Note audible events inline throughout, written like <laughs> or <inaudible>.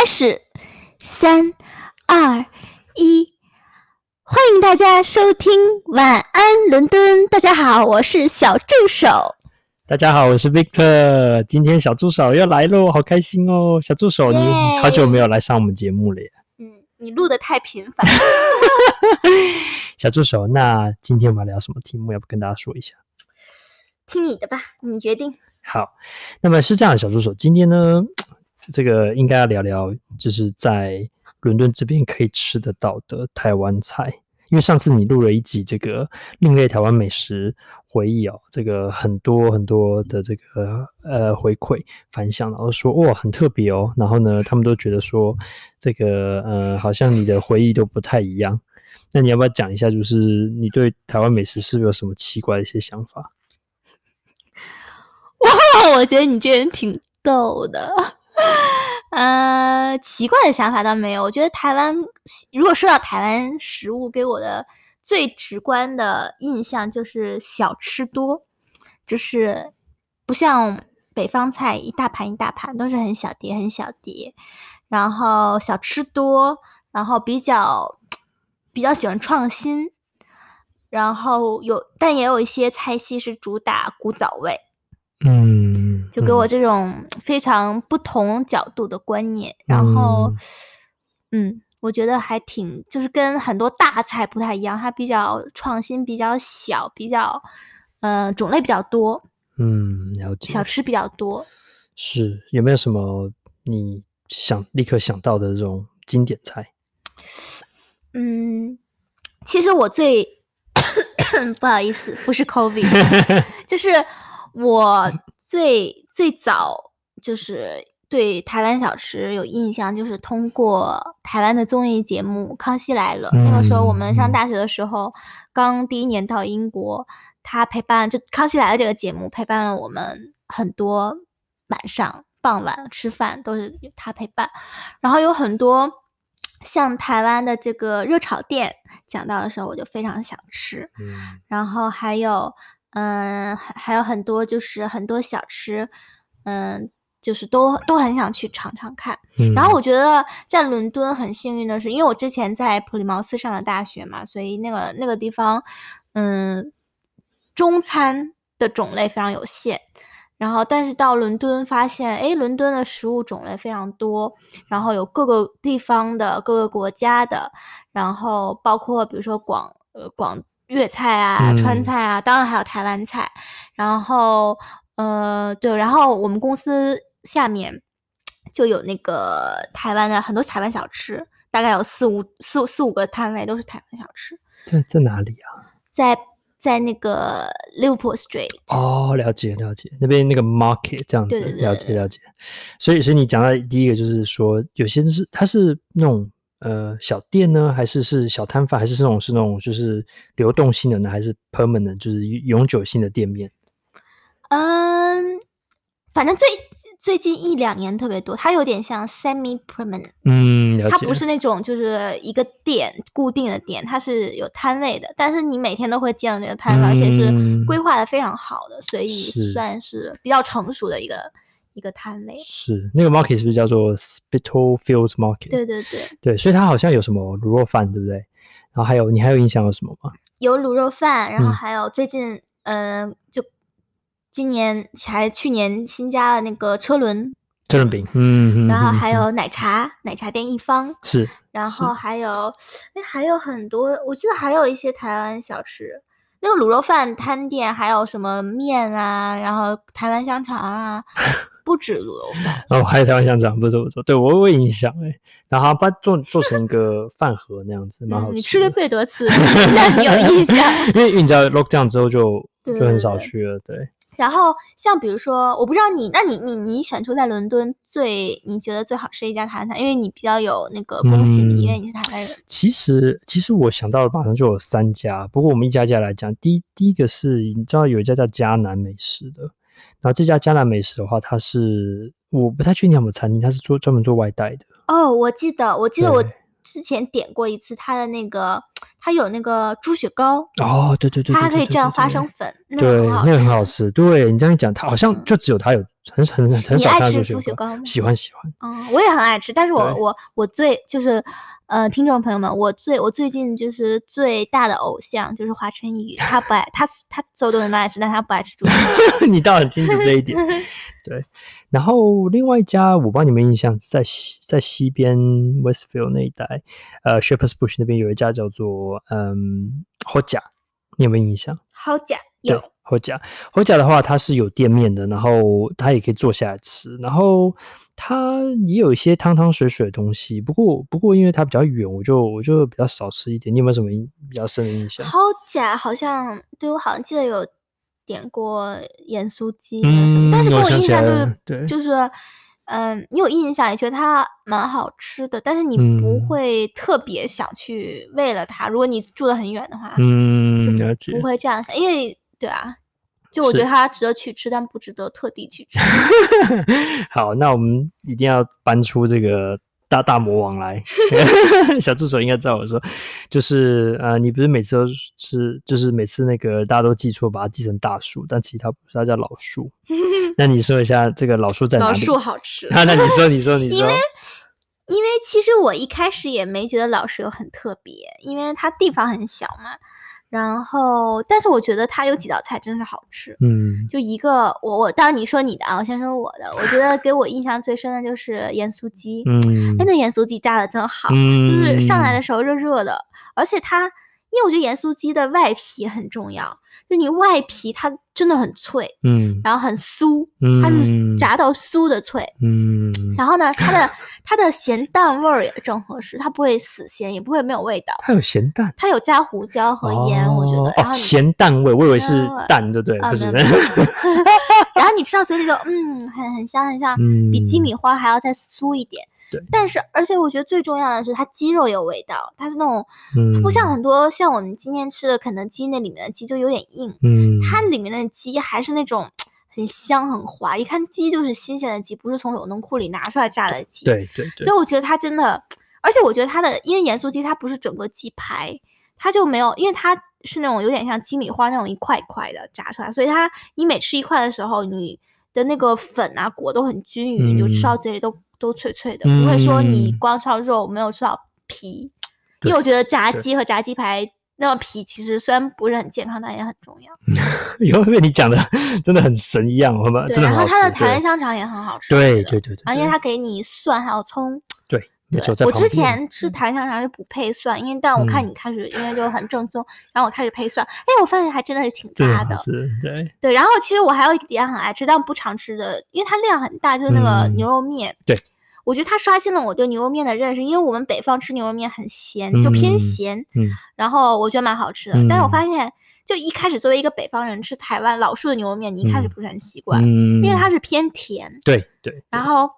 开始，三、二、一，欢迎大家收听晚安伦敦。大家好，我是小助手。大家好，我是 Victor。今天小助手要来喽，好开心哦！小助手，你好久没有来上我们节目了耶。嗯，你录的太频繁。<laughs> <laughs> 小助手，那今天我们要聊什么题目？要不跟大家说一下？听你的吧，你决定。好，那么是这样，小助手，今天呢？这个应该要聊聊，就是在伦敦这边可以吃得到的台湾菜。因为上次你录了一集这个另类台湾美食回忆哦，这个很多很多的这个呃回馈反响，然后说哇很特别哦。然后呢，他们都觉得说这个呃好像你的回忆都不太一样。那你要不要讲一下，就是你对台湾美食是不是有什么奇怪的一些想法？<laughs> 哇，我觉得你这人挺逗的。<laughs> 呃，奇怪的想法倒没有。我觉得台湾，如果说到台湾食物，给我的最直观的印象就是小吃多，就是不像北方菜一大盘一大盘，都是很小碟很小碟。然后小吃多，然后比较比较喜欢创新，然后有但也有一些菜系是主打古早味。嗯。就给我这种非常不同角度的观念，嗯、然后，嗯，我觉得还挺，就是跟很多大菜不太一样，它比较创新，比较小，比较，呃，种类比较多。嗯，了解。小吃比较多。是，有没有什么你想立刻想到的这种经典菜？嗯，其实我最 <coughs> 不好意思，不是 COVID，<laughs> 就是我。最最早就是对台湾小吃有印象，就是通过台湾的综艺节目《康熙来了》。嗯。那个时候我们上大学的时候，刚第一年到英国，他陪伴就《康熙来了》这个节目陪伴了我们很多晚上、傍晚吃饭都是他陪伴。然后有很多像台湾的这个热炒店讲到的时候，我就非常想吃。嗯。然后还有。嗯，还还有很多，就是很多小吃，嗯，就是都都很想去尝尝看。嗯。然后我觉得在伦敦很幸运的是，因为我之前在普利茅斯上的大学嘛，所以那个那个地方，嗯，中餐的种类非常有限。然后，但是到伦敦发现，哎，伦敦的食物种类非常多，然后有各个地方的、各个国家的，然后包括比如说广呃广。粤菜啊，川菜啊，嗯，当然还有台湾菜。然后，呃，对，然后我们公司下面就有那个台湾的很多台湾小吃，大概有四五四四五个摊位都是台湾小吃。在在哪里啊？在在那个 Liverpool Street。哦，了解了解，那边那个 market 这样子，对对对，了解了解。所以所以你讲到第一个就是说，有些是它是那种。呃，小店呢，还是是小摊贩，还是那种是那种就是流动性的呢，还是 permanent 就是永久性的店面？嗯，反正最最近一两年特别多，它有点像 semi permanent。嗯，它不是那种就是一个店固定的店，它是有摊位的，但是你每天都会见到那个摊位，嗯，而且是规划的非常好的，所以算是比较成熟的一个。一个摊位是那个 market 是不是叫做 Spitalfields Market？对对对对，所以它好像有什么卤肉饭，对不对？然后还有你还有印象有什么吗？有卤肉饭，然后还有最近嗯、呃，就今年还去年新加了那个车轮车轮饼，嗯，然后还有奶茶、嗯、奶茶店一方是，然后还有哎还有很多，我记得还有一些台湾小吃。那个卤肉饭摊店还有什么面啊，然后台湾香肠啊，不止卤肉饭 <laughs> 哦，还有台湾香肠，不错不错，对我有印象哎，然后把它做做成一个饭盒那样子，蛮好吃、嗯。你吃的最多次，<laughs> 那你有印象，因为你知道 lockdown 之后就 <laughs> 就很少去了，对。然后像比如说，我不知道你，那你你你选出在伦敦最你觉得最好吃一家台湾菜，因为你比较有那个恭喜你，因为你是台湾人。其实其实我想到了马上就有三家，不过我们一家一家来讲。第一第一个是你知道有一家叫迦南美食的，然后这家江南美食的话，它是我不太确定有没有餐厅，它是做专门做外带的。哦，我记得我记得我之前点过一次它的那个。它有那个猪血糕哦，对对对，对，它还可以蘸花生粉，对，那个很好吃。对，你这样一讲，它好像就只有它有很很很少看到猪血糕。喜欢喜欢，嗯，我也很爱吃，但是我我我最就是。呃，听众朋友们，我最我最近就是最大的偶像就是华晨宇，他不爱他他所有东西都爱吃，但他不爱吃猪血。<laughs> 你倒很清楚这一点。<laughs> 对，然后另外一家我帮你们印象，在西在西边 Westfield 那一带，呃 Shepherd's Bush 那边有一家叫做嗯 Hoja，你有没有印象？Hoja 有。后甲，后甲的话，它是有店面的，然后它也可以坐下来吃，然后它也有一些汤汤水水的东西。不过，不过因为它比较远，我就我就比较少吃一点。你有没有什么比较深的印象？后甲好像对我好像记得有点过盐酥鸡，嗯，但是给我印象就是对，就是嗯，你有印象也觉得它蛮好吃的，但是你不会特别想去为了它。嗯，如果你住的很远的话，嗯，就不会这样想，因为对啊。就我觉得它值得去吃，但不值得特地去吃。<laughs> 好，那我们一定要搬出这个大大魔王来。<laughs> 小助手应该知道我说，就是呃，你不是每次都是，就是每次那个大家都记错，把它记成大树，但其实它不是，它叫老树。<laughs> 那你说一下这个老树在哪里？老树好吃。啊，那你说，你说，你说。因为，因为其实我一开始也没觉得老树有很特别，因为它地方很小嘛。然后，但是我觉得它有几道菜真是好吃。嗯，就一个，我我当然你说你的啊，我先说我的。我觉得给我印象最深的就是盐酥鸡。嗯，哎，那盐酥鸡炸的真好，嗯，就是上来的时候热热的，而且它，因为我觉得盐酥鸡的外皮很重要。就你外皮它真的很脆，嗯，然后很酥，嗯，它是炸到酥的脆，嗯，然后呢，<laughs> 它的它的咸淡味儿也正合适，它不会死咸，也不会没有味道。它有咸淡，它有加胡椒和盐，哦、我觉得。然后咸淡味，我以为是蛋，对不对？不是。<laughs> 然后你吃到嘴里就嗯，很很香很香，比鸡米花还要再酥一点。对，但是而且我觉得最重要的是它鸡肉有味道，它是那种，它不像很多像我们今天吃的肯德基那里面的鸡就有点硬，嗯，它里面的鸡还是那种很香很滑，一看鸡就是新鲜的鸡，不是从冷冻库里拿出来炸的鸡，对对对，所以我觉得它真的，而且我觉得它的因为盐酥鸡它不是整个鸡排，它就没有，因为它是那种有点像鸡米花那种一块一块的炸出来，所以它你每吃一块的时候，你的那个粉啊裹都很均匀，你就吃到嘴里都。都脆脆的，不会说你光吃到肉没有吃到皮，嗯，因为我觉得炸鸡和炸鸡排那个皮其实虽然不是很健康，但也很重要。<laughs> 因为被你讲的 <laughs> 真的很神一样，好吗？对，然后它的台湾香肠也很好吃。对对对对，而且它给你蒜还有葱。对，我之前吃檀香肠是不配蒜，因为但我看你开始，因为就很正宗，然后我开始配蒜，哎，我发现还真的是挺搭的。对对，然后其实我还有一点很爱吃，但不常吃的，因为它量很大，就是那个牛肉面。对，我觉得它刷新了我对牛肉面的认识，因为我们北方吃牛肉面很咸，就偏咸。嗯。然后我觉得蛮好吃的，但是我发现，就一开始作为一个北方人吃台湾老树的牛肉面，你一开始不是很习惯，因为它是偏甜。对对。然后。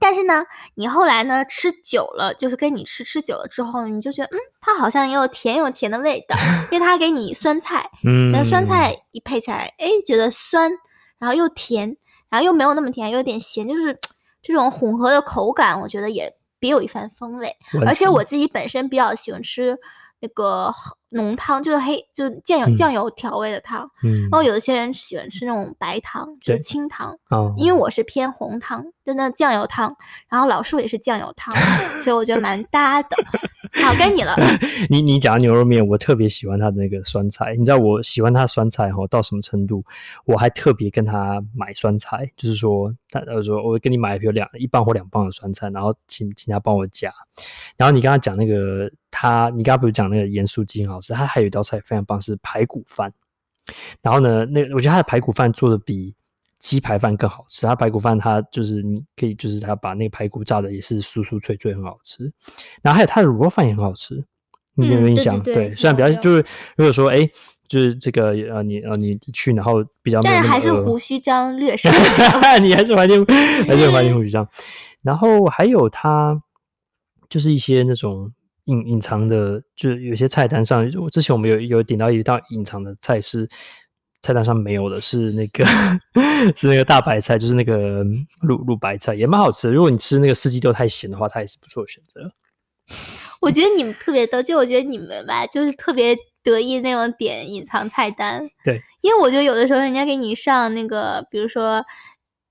但是呢，你后来呢吃久了，就是跟你吃吃久了之后，你就觉得，嗯，它好像也有甜有甜的味道，<laughs> 因为它给你酸菜，<laughs> 嗯，那酸菜一配起来，哎，觉得酸，然后又甜，然后又没有那么甜，又有点咸，就是这种混合的口感，我觉得也别有一番风味。而且我自己本身比较喜欢吃那个浓汤，就是黑，就酱油酱油调味的汤。嗯，然后有一些人喜欢吃那种白汤，就是清汤。哦，因为我是偏红汤。就那酱油汤，然后老树也是酱油汤，所以我觉得蛮搭的。好，该你了。<laughs> 你你讲牛肉面，我特别喜欢他的那个酸菜。你知道我喜欢他酸菜哈到什么程度？我还特别跟他买酸菜，就是说他呃说我跟你买，比如两一磅或两磅的酸菜，然后请请他帮我加。然后你刚刚讲那个他，你刚刚不是讲那个盐酥鸡很好吃？他还有一道菜非常棒，是排骨饭。然后呢，那我觉得他的排骨饭做的比。鸡排饭更好吃，它排骨饭它就是你可以，就是它把那个排骨炸的也是酥酥脆脆，很好吃。然后还有它的卤肉饭也很好吃，你有没有印象？对，虽然比较就是如果说哎，就是这个呃你呃你去然后比较，但是还是胡须张略 <laughs> 胜，你还是怀念 <laughs> 还是怀念胡须张。然后还有它就是一些那种隐隐藏的，就是有些菜单上，我之前我们有有点到一道隐藏的菜是。菜单上没有的是那个 <laughs> 是那个大白菜，就是那个卤卤白菜，也蛮好吃的。如果你吃那个四季豆太咸的话，它也是不错的选择。我觉得你们特别逗，就我觉得你们吧，就是特别得意那种点隐藏菜单。对，因为我觉得有的时候人家给你上那个，比如说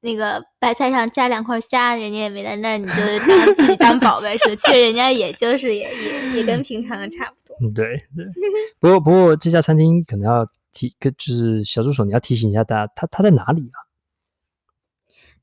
那个白菜上加两块虾，人家也没在那，你就是当自己当宝贝似的。<laughs> 其实人家也就是也也也跟平常的差不多。嗯，对对。不过不过这家餐厅可能要提，就是小助手你要提醒一下大家，他他在哪里啊？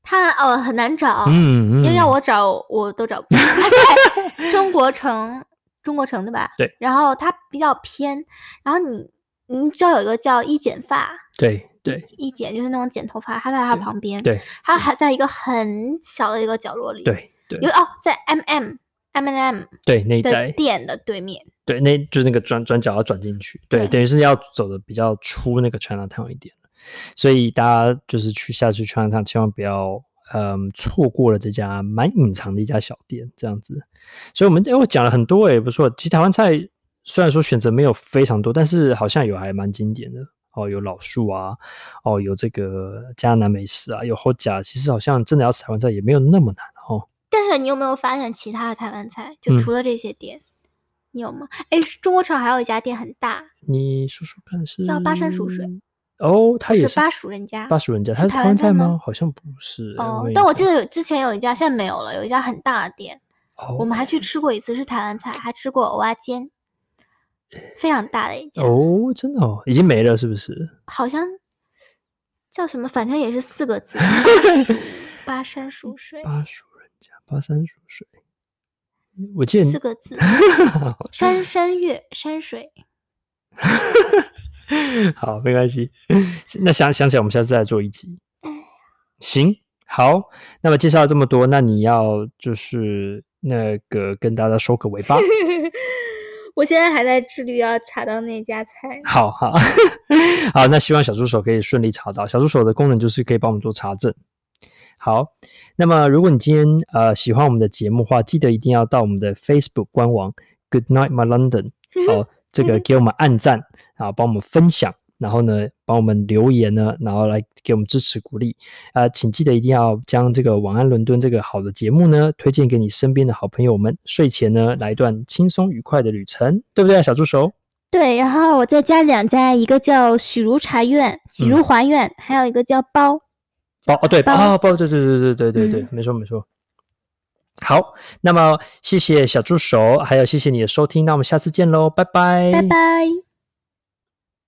他哦很难找，嗯，嗯，因为要我找我都找不到。<laughs> 他在中国城，中国城对吧？对。然后他比较偏，然后你你知道有一个叫一剪发，对对，一剪就是那种剪头发，他在他旁边，对，他还在一个很小的一个角落里，对对。有哦，在 M M M N M 对那一带店的对面，对，那就是那个转转角要转进去，对，对等于是要走的比较出那个 Chinatown 一点。所以大家就是去下次去 Chinatown，千万不要嗯错过了这家蛮隐藏的一家小店这样子。所以我们哎我讲了很多哎不错，其实台湾菜虽然说选择没有非常多，但是好像有还蛮经典的哦，有老树啊，哦有这个嘉南美食啊，有后甲，其实好像真的要吃台湾菜也没有那么难哦。但是你有没有发现其他的台湾菜？就除了这些店，嗯、你有吗？哎，中国城还有一家店很大，你说说看是叫巴山蜀水。哦，他也是巴蜀人家，巴蜀人家，他是台湾菜吗？好像不是。哦，但我记得有之前有一家，现在没有了，有一家很大的店，哦、我们还去吃过一次，是台湾菜，还吃过蚵仔煎，非常大的一家。哦，真的哦，已经没了是不是？好像叫什么，反正也是四个字，<laughs> 巴山蜀水。巴蜀巴山蜀水，我记得四个字，<laughs> 山山月山水。<laughs> 好，没关系。那想想起来，我们下次再做一集。行，好。那么介绍了这么多，那你要就是那个跟大家收个尾巴。<laughs> 我现在还在致力要查到那家菜。好好好，那希望小助手可以顺利查到。小助手的功能就是可以帮我们做查证。好，那么如果你今天呃喜欢我们的节目的话，记得一定要到我们的 Facebook 官网 Good Night My London <laughs> 好。这个给我们按赞，然后帮我们分享，然后呢，帮我们留言呢，然后来给我们支持鼓励。呃，请记得一定要将这个晚安伦敦这个好的节目呢，推荐给你身边的好朋友们。睡前呢，来一段轻松愉快的旅程，对不对，小助手？对，然后我再加两家，一个叫许如茶苑、许如华苑，嗯、还有一个叫包包哦，对包哦，包，对对对对对对对，嗯、没错没错。好，那么谢谢小助手，还有谢谢你的收听，那我们下次见喽，拜拜，拜拜。